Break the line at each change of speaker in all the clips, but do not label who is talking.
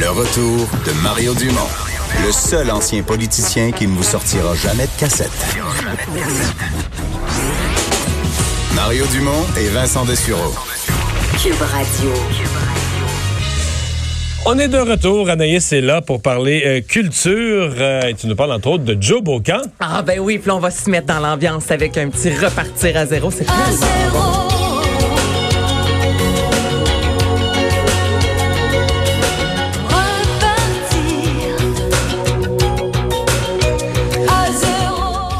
Le retour de Mario Dumont, le seul ancien politicien qui ne vous sortira jamais de cassette. Mario Dumont et Vincent Dessureau.
Cube Radio.
On est de retour. Anaïs est là pour parler euh, culture. Euh, et tu nous parles entre autres de Joe Bocan.
Ah ben oui, puis là, on va se mettre dans l'ambiance avec un petit repartir à zéro. C'est très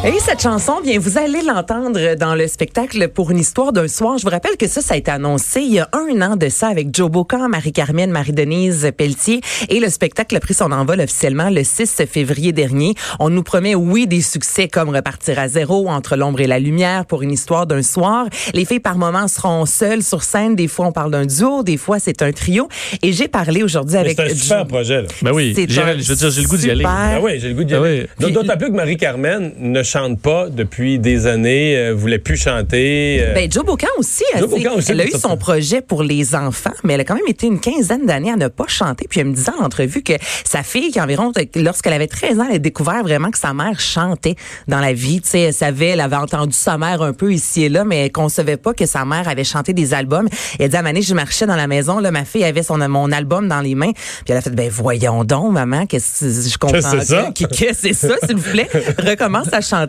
Et cette chanson, bien, vous allez l'entendre dans le spectacle pour une histoire d'un soir. Je vous rappelle que ça, ça a été annoncé il y a un an de ça avec Joe Bocan, Marie-Carmen, Marie-Denise Pelletier. Et le spectacle a pris son envol officiellement le 6 février dernier. On nous promet, oui, des succès comme Repartir à zéro, Entre l'ombre et la lumière, pour une histoire d'un soir. Les filles, par moments, seront seules sur scène. Des fois, on parle d'un duo. Des fois, c'est un trio. Et j'ai parlé aujourd'hui avec...
C'est un super projet, là.
Ben oui, je veux dire, j'ai le goût d'y aller.
Ah oui, j'ai le goût d'y
Ah
aller. D'autant plus que Marie-Carmen ne chante pas depuis des années, euh, voulait plus chanter. euh,
Ben, Joe Bocan aussi. Elle,
Joe Bocan aussi,
elle a eu son projet pour les enfants, mais elle a quand même été une quinzaine d'années à ne pas chanter. Puis elle me disait en entrevue que sa fille, qui environ, lorsqu'elle avait 13 ans, elle a découvert vraiment que sa mère chantait dans la vie. Tu sais, elle savait, elle avait entendu sa mère un peu ici et là, mais elle concevait pas que sa mère avait chanté des albums. Et elle dit, à Mané, je marchais dans la maison, là, ma fille avait son, mon album dans les mains. Puis elle a fait, ben, voyons donc, maman, qu'est-ce que je comprends.
Qu'est-ce que c'est ça?
que- Qu'est-ce que c'est ça, s'il vous plaît? Recommence à chanter.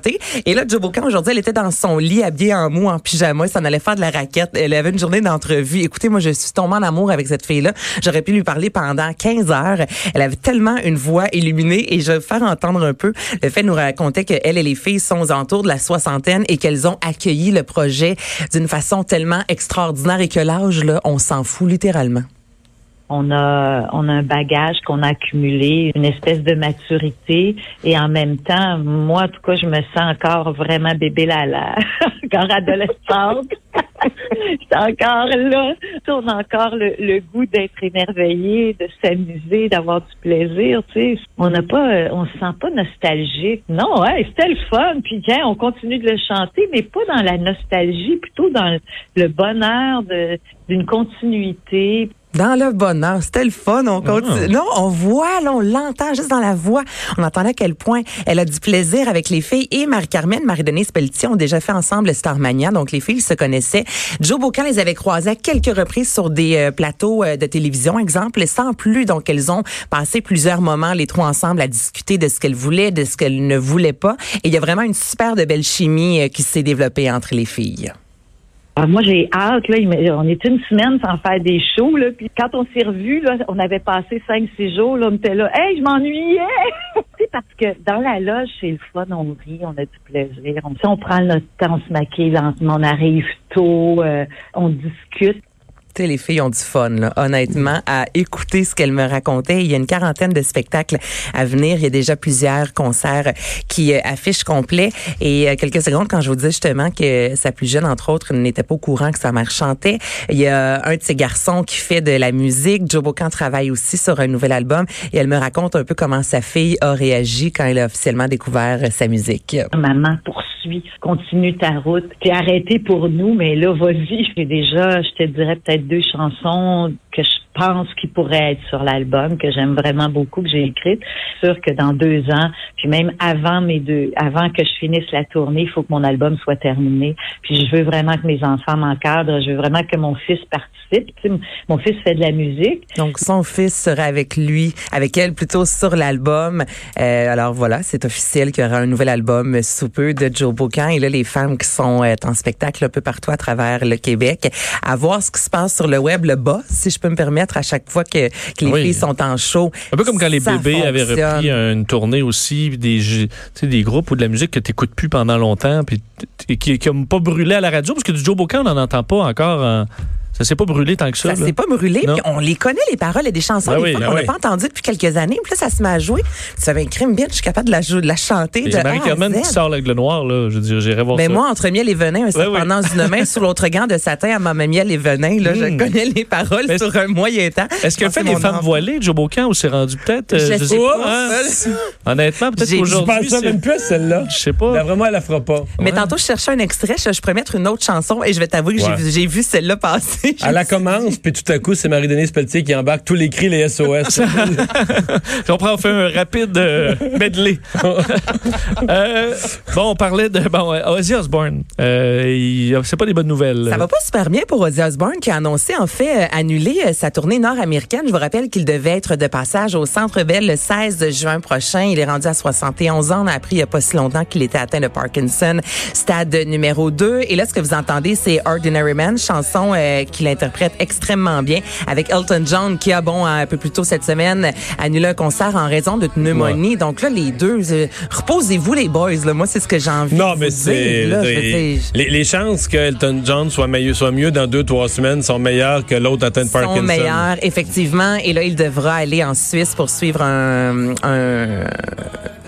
Et là, Joe Bocan, aujourd'hui, elle était dans son lit, habillée en mou, en pyjama. Elle s'en allait faire de la raquette. Elle avait une journée d'entrevue. Écoutez, moi, je suis tombée en amour avec cette fille-là. J'aurais pu lui parler pendant 15 heures. Elle avait tellement une voix illuminée et je vais faire entendre un peu le fait nous racontait qu'elle et les filles sont aux alentours de la soixantaine et qu'elles ont accueilli le projet d'une façon tellement extraordinaire et que l'âge, là, on s'en fout littéralement.
On a, on a un bagage qu'on a accumulé, une espèce de maturité, et en même temps, moi, en tout cas, je me sens encore vraiment bébé là, là, encore adolescente. J'étais encore là. On a encore le, goût d'être émerveillé, de s'amuser, d'avoir du plaisir. Tu sais, on n'a pas, euh, on se sent pas nostalgique. Non, ouais, c'était le fun. Puis tiens, on continue de le chanter, mais pas dans la nostalgie, plutôt dans le bonheur de d'une continuité.
Dans le bonheur, c'était le fun. On continue. Non, on voit, là, on l'entend juste dans la voix. On entendait à quel point elle a du plaisir avec les filles. Et Marie-Carmen, Marie-Denise Pelletier ont déjà fait ensemble le Starmania. Donc, les filles se connaissaient. Joe Bocan les avait croisées à quelques reprises sur des euh, plateaux euh, de télévision, exemple, sans plus. Donc, elles ont passé plusieurs moments, les trois ensemble, à discuter de ce qu'elles voulaient, de ce qu'elles ne voulaient pas. Et il y a vraiment une super de belle chimie euh, qui s'est développée entre les filles.
Ah, moi, j'ai hâte. Là, on est une semaine sans faire des shows. Là, puis quand on s'est revus, là, on avait passé cinq, six jours. Là, on était là. Hey, je m'ennuyais. Parce que dans la loge, c'est le fun. On rit, on a du plaisir. On, on prend notre temps, on se maquille lentement, on arrive tôt, euh, on discute.
Tu sais, les filles ont du fun, là, honnêtement, à écouter ce qu'elles me racontaient. Il y a une quarantaine de spectacles à venir. Il y a déjà plusieurs concerts qui euh, affichent complet. Et euh, quelques secondes, quand je vous dis justement que sa plus jeune, entre autres, n'était pas au courant que sa mère chantait, il y a un de ses garçons qui fait de la musique. Joe Bocan travaille aussi sur un nouvel album. Et elle me raconte un peu comment sa fille a réagi quand elle a officiellement découvert sa musique.
Continue ta route. T'es arrêté pour nous, mais là, vas-y. J'ai déjà, je te dirais peut-être deux chansons que je pense qui pourraient être sur l'album, que j'aime vraiment beaucoup, que j'ai écrites. C'est sûr que dans deux ans, puis même avant mes deux, avant que je finisse la tournée, il faut que mon album soit terminé. Puis je veux vraiment que mes enfants m'encadrent. Je veux vraiment que mon fils participe. Tu mon fils fait de la musique.
Donc, son fils sera avec lui, avec elle plutôt sur l'album. Euh, alors voilà, c'est officiel qu'il y aura un nouvel album sous peu de Joe Bocan. Et là, les femmes qui sont euh, en spectacle un peu partout à travers le Québec, à voir ce qui se passe sur le web, le bas, si je peux me permettre, à chaque fois que, que les
Oui.
filles sont en show.
Un peu comme quand les bébés avaient repris une tournée aussi, des, des groupes ou de la musique que tu n'écoutes plus pendant longtemps, puis qui n'ont pas brûlé à la radio, parce que du Joe Bocan, on n'en entend pas encore. en- ça s'est pas brûlé tant que ça.
Ça s'est pas brûlé, puis on les connaît, les paroles et des chansons
Ben
des
oui,
fois
ben
qu'on n'a
oui.
pas entendues depuis quelques années. Puis là, ça se met à jouer. Ça fait un crime bien, je suis capable de la, jouer, de la chanter. De à
Marie-Carmen qui sort l'aigle noir, là. Je veux dire, j'irai voir
Mais
ça.
moi, entre miel et venin, un dans une main sur l'autre gant de satin à ma miel et venin, là, je
Hmm.
connais les paroles
Mais
sur un moyen temps.
Est-ce qu'elle
pense
fait
mon
femmes
enfant-
voilées, Joe Bocan, ou c'est rendu peut-être. euh,
Je
je
sais pas.
hein? Honnêtement, peut-être
J'ai-
Je
qu'aujourd'hui.
pense ça même plus, celle-là?
Je sais pas.
Vraiment, elle la fera pas.
Mais tantôt, je cherchais un extrait, je, pourrais mettre une autre chanson et je vais t'avouer que j'ai vu celle-là passer
À la commence, puis tout à coup, c'est Marie-Denise Pelletier qui embarque tous les cris, les SOS.
on prend, on fait un rapide euh, medley. Euh, bon, on parlait de bon, Ozzy Osbourne. Euh, c'est pas des bonnes nouvelles.
Ça va pas super bien pour Ozzy Osbourne qui a annoncé en fait euh, annuler euh, sa tournée nord-américaine. Je vous rappelle qu'il devait être de passage au Centre Bell le 16 juin prochain. Il est rendu à 71 ans. On a appris il y a pas si longtemps qu'il était atteint de Parkinson, stade numéro 2. Et là, ce que vous entendez, c'est Ordinary Man, chanson euh, qu'il interprète extrêmement bien avec Elton John qui a, bon, un peu plus tôt cette semaine, annulé un concert en raison de pneumonie. Donc là, les deux, euh, reposez-vous les boys. Là. Moi, c'est ce que j'ai envie
non,
de
mais
vous
c'est.
dire. là.
Les, les- les chances que Elton John soit, meilleur, soit mieux dans deux, trois semaines sont meilleures que l'autre atteint de
sont
Parkinson.
meilleurs, effectivement. Et là, il devra aller en Suisse pour suivre un, un,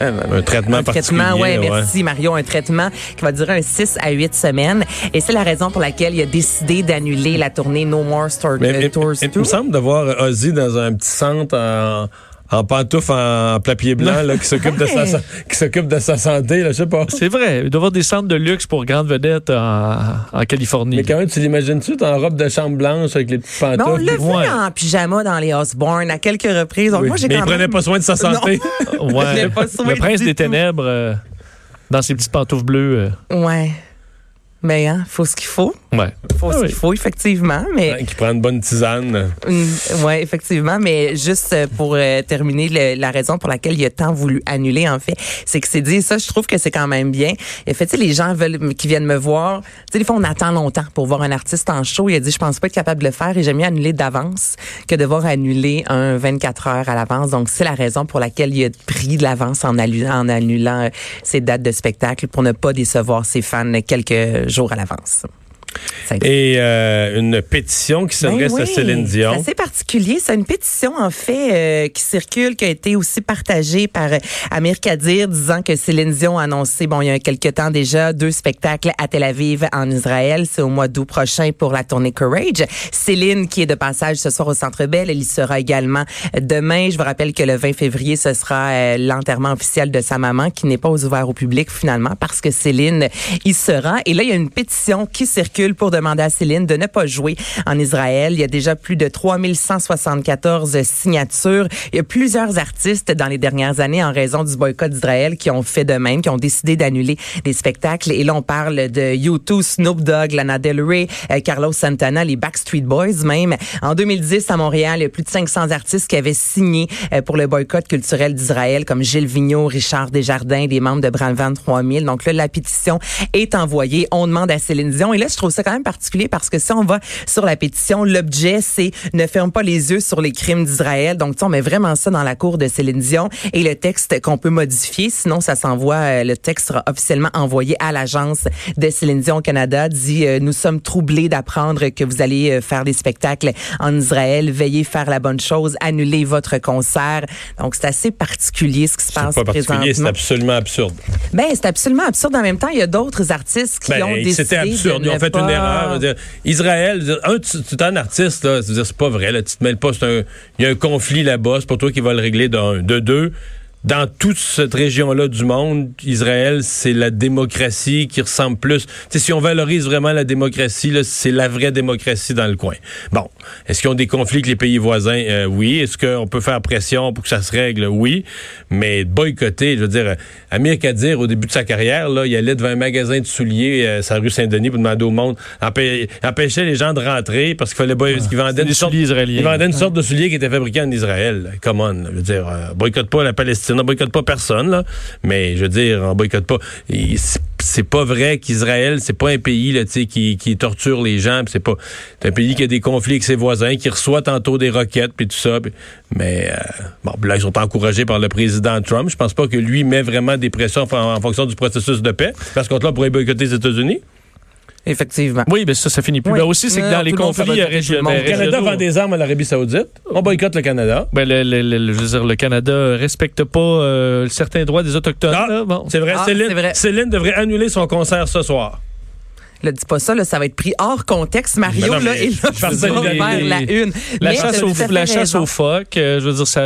Un traitement
un traitement,
particulier,
ouais,
ouais.
merci Mario, un traitement qui va durer un 6 à 8 semaines. Et c'est la raison pour laquelle il a décidé d'annuler la tournée No More Store,
Mais,
euh,
mais-
Tours
mais il
2.
me semble de voir Ozzy dans un petit centre en, en pantoufle en, papier blanc là, qui s'occupe de sa
Ouais.
qui s'occupe de sa santé, là, je sais pas.
C'est vrai. Il doit y avoir des centres de luxe pour grandes vedettes en, en Californie.
Mais quand même, tu l'imagines-tu, en robe de chambre blanche avec les petits
Mais on
pantoufles?
l'a vu
Ouais.
en pyjama dans les Osborne à quelques reprises. Donc
Oui.
moi, j'ai
Mais
quand
il prenait
même-
pas soin de sa santé.
Ouais. Le prince des
tout.
ténèbres euh, dans ses petites pantoufles bleues.
Ouais. Mais hein, faut ce qu'il faut.
Ouais.
Faut
Ah oui.
faut, effectivement. Mais
qui prend une bonne tisane.
Mm, ouais, effectivement, mais juste euh, pour euh, terminer, le- la raison pour laquelle il a tant voulu annuler, en fait, c'est que c'est dit ça, je trouve que c'est quand même bien. En fait, tu sais, les gens veulent qui viennent me voir, tu sais, des fois on attend longtemps pour voir un artiste en show. Il a dit, je pense pas être capable de le faire et j'aime mieux annuler d'avance que de voir annuler un 24 heures à l'avance. Donc c'est la raison pour laquelle il a pris de l'avance en, allu- en annulant euh, ses dates de spectacle pour ne pas décevoir ses fans quelques jours à l'avance.
Et euh, une pétition qui s'adresse
ben
à Céline Dion.
C'est assez particulier. C'est une pétition, en fait, euh, qui circule, qui a été aussi partagée par euh, Amir Kadir, disant que Céline Dion a annoncé, bon, il y a quelques temps déjà, deux spectacles à Tel Aviv, en Israël. C'est au mois d'août prochain pour la tournée Courage. Céline, qui est de passage ce soir au Centre Bell, elle y sera également demain. Je vous rappelle que le 20 février, ce sera euh, l'enterrement officiel de sa maman, qui n'est pas ouvert au public, finalement, parce que Céline y sera. Et là, il y a une pétition qui circule pour demander à Céline de ne pas jouer en Israël. Il y a déjà plus de 3174 signatures. Il y a plusieurs artistes dans les dernières années en raison du boycott d'Israël qui ont fait de même, qui ont décidé d'annuler des spectacles. Et là, on parle de U2, Snoop Dogg, Lana Del Rey, euh, Carlos Santana, les Backstreet Boys même. En 2010, à Montréal, il y a plus de 500 artistes qui avaient signé euh, pour le boycott culturel d'Israël, comme Gilles Vigneault, Richard Desjardins, des membres de Brandvan 3000. Donc là, la pétition est envoyée. On demande à Céline Dion. Et là, je trouve ça quand même particulier parce que si on va sur la pétition, l'objet, c'est ne ferme pas les yeux sur les crimes d'Israël. Donc, on met vraiment ça dans la cour de Céline Dion et le texte qu'on peut modifier. Sinon, ça s'envoie, euh, le texte sera officiellement envoyé à l'agence de Céline Dion au Canada. Dit, euh, nous sommes troublés d'apprendre que vous allez euh, faire des spectacles en Israël. Veuillez faire la bonne chose. Annulez votre concert. Donc, c'est assez particulier ce qui se passe
pas particulier, c'est absolument absurde.
Ben, c'est absolument absurde. En même temps, il y a d'autres artistes qui
Ben,
ont décidé
C'était absurde.
de
Ils ont
ne
fait une
pas-
erreur. Dire, Israël, dire, un, tu, tu es un artiste, là. C'est pas vrai. Là, tu te mêles pas. c'est un- Il y a un conflit là-bas. C'est pas toi qui va le régler d'un. De deux. Dans toute cette région-là du monde, Israël, c'est la démocratie qui ressemble plus. Si on valorise vraiment la démocratie, c'est la vraie démocratie dans le coin. Bon, est-ce qu'ils ont des conflits avec les pays voisins? Euh, Oui. Est-ce qu'on peut faire pression pour que ça se règle? Oui. Mais boycotter, je veux dire, Amir Kadir, au début de sa carrière, là, il allait devant un magasin de souliers, euh, la rue Saint-Denis, pour demander au monde, empê- empêchait les gens de rentrer parce qu'il fallait boy- parce qu'ils vendaient
des
une sorte, ils vendaient une sorte de souliers qui était fabriqué en Israël. Come on, je veux dire, euh, boycotte pas la Palestine, on boycotte pas personne, mais je veux dire, on boycotte pas. C'est- pas vrai qu'Israël, c'est pas un pays là, qui, torture les gens, c'est pas un pays qui a des conflits avec ses voisins, qui reçoit tantôt des roquettes puis tout ça. mais euh, bon, là ils sont encouragés par le président Trump. Je pense pas que lui met vraiment des pressions en, en fonction du processus de paix, parce qu'on là pourrait boycotter les États-Unis.
Effectivement.
Oui, mais ça, ça finit plus.
Oui.
Ben aussi, c'est que dans les conflits
le
régionaux.
monde.
Le Canada vend des armes à l'Arabie Saoudite. On boycotte le Canada.
Ben, le, le- le- le- je veux dire, le Canada respecte pas euh, certains droits des Autochtones.
Ah,
là. Bon.
C'est vrai,
Ah,
Céline,
vrai.
Céline devrait annuler son concert ce soir.
Là, dis pas ça, là, ça va être pris hors contexte, Mario,
Ben non,
là,
mais dire,
faire
les-
la une.
La
Mais
chasse,
fait
la chasse aux phoques, euh, je veux dire, ça,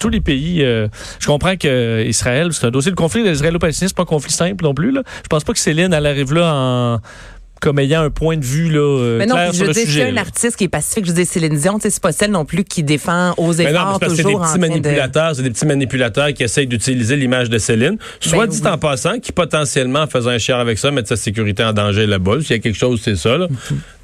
tous les pays, euh, je comprends que Israël, c'est un dossier de conflit. L'Israélo-Palestinien, c'est pas un conflit simple non plus. Là. Je pense pas que Céline, elle arrive là en comme ayant un point de vue là, euh,
Mais non,
clair
puis
sur
je
le
dire,
sujet.
un
là.
artiste qui est pacifique. Je dire, Céline Dion, c'est pas celle non plus qui défend aux
Mais non, mais
efforts
c'est des
toujours en
petits
de...
manipulateurs, c'est des petits manipulateurs qui essayent d'utiliser l'image de Céline, soit
Ben
dit
oui.
en passant, qui potentiellement, en faisant un cher avec ça, mettent sa sécurité en danger là-bas. S'il y a quelque chose, c'est ça. Là.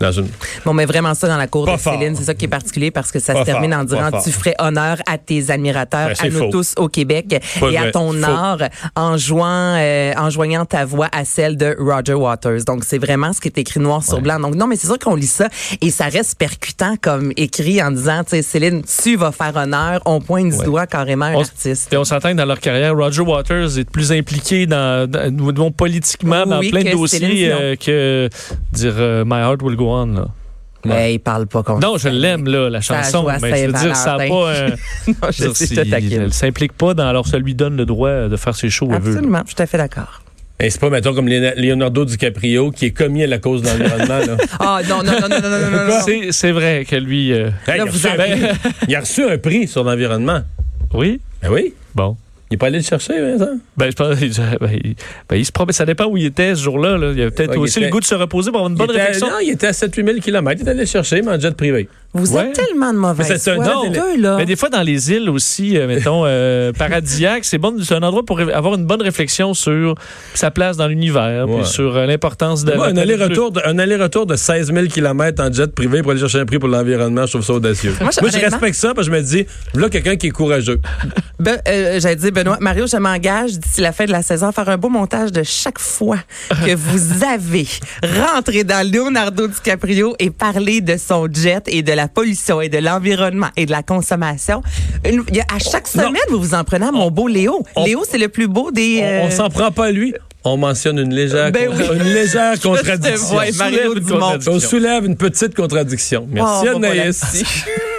Dans une...
Bon, mais vraiment ça dans la cour
Pas
de
fort.
Céline, c'est ça qui est particulier parce que ça
Pas
se termine
fort,
en disant tu ferais honneur à tes admirateurs,
Ben,
à nous
faux.
tous au Québec
Pas
et à ton
Faux.
art en jouant, euh, en joignant ta voix à celle de Roger Waters. Donc c'est vraiment ce est écrit noir sur blanc. Donc non, mais c'est sûr qu'on lit ça et ça reste percutant comme écrit en disant, tu sais, Céline, tu vas faire honneur, on pointe du
Ouais.
doigt carrément un
On-
artiste.
Et on s'entend que dans leur carrière, Roger Waters est plus impliqué dans, dans- nous disons, politiquement
Oui,
dans plein de dossiers euh, que dire euh, My Heart Will Go On. Là.
Mais il parle pas comme
Non, je l'aime là, la chanson, mais je veux dire, ça a
Saint-Valentin.
pas. un-
non,
je dire,
sais, te taquine.
elle s'implique pas dans. Alors, ça lui donne le droit de faire ses shows.
Absolument, je suis tout à fait d'accord.
Et c'est pas, mettons, comme Leonardo DiCaprio qui est commis à la cause de l'environnement. là.
Ah non, non, non, non, non, non, non, non.
C'est, c'est vrai que lui. euh,
Hey, il, a
vous
reçu un
avez-
prix. il a reçu un prix sur l'environnement.
oui.
Ben oui.
Bon.
Il est pas allé le chercher, Vincent?
Ben, je pense, ben, il, ben, il se promet, ça dépend où il était ce jour-là. là. Il a peut-être
Ouais,
aussi
était-
le goût de se reposer pour avoir une bonne
il était,
réflexion.
Non, il était à 7-8 000 km. Il est allé le chercher, mais en jet privé.
Vous
Ouais.
êtes tellement de mauvais.
Mais c'est un-
deux, là.
Mais des fois, dans les îles aussi, euh, mettons, euh, paradisiaques, c'est bon, c'est un endroit pour avoir une bonne réflexion sur sa place dans l'univers,
Ouais.
puis sur euh, l'importance de. La
un aller-retour de, un aller-retour de 16 000 km en jet privé pour aller chercher un prix pour l'environnement, je trouve ça audacieux.
Moi, je-
Moi, je
honnêtement-
respecte ça parce que je me dis, là, quelqu'un qui est courageux.
Ben, euh, J'allais dire, Benoît, Mario, je m'engage d'ici la fin de la saison à faire un beau montage de chaque fois que vous avez rentré dans Leonardo DiCaprio et parlé de son jet et de la pollution et de l'environnement et de la consommation. Une- il y a- à chaque
Non.
semaine, vous vous en prenez à mon beau Léo.
on-
Léo, c'est le plus beau des...
On, on
euh,
s'en prend pas à lui. On mentionne une légère,
Ben
contra-
oui.
une légère contradiction.
vois, Mario
soulève une
Dumont.
contradiction.
On soulève une petite contradiction. Merci
Oh.
Anaïs.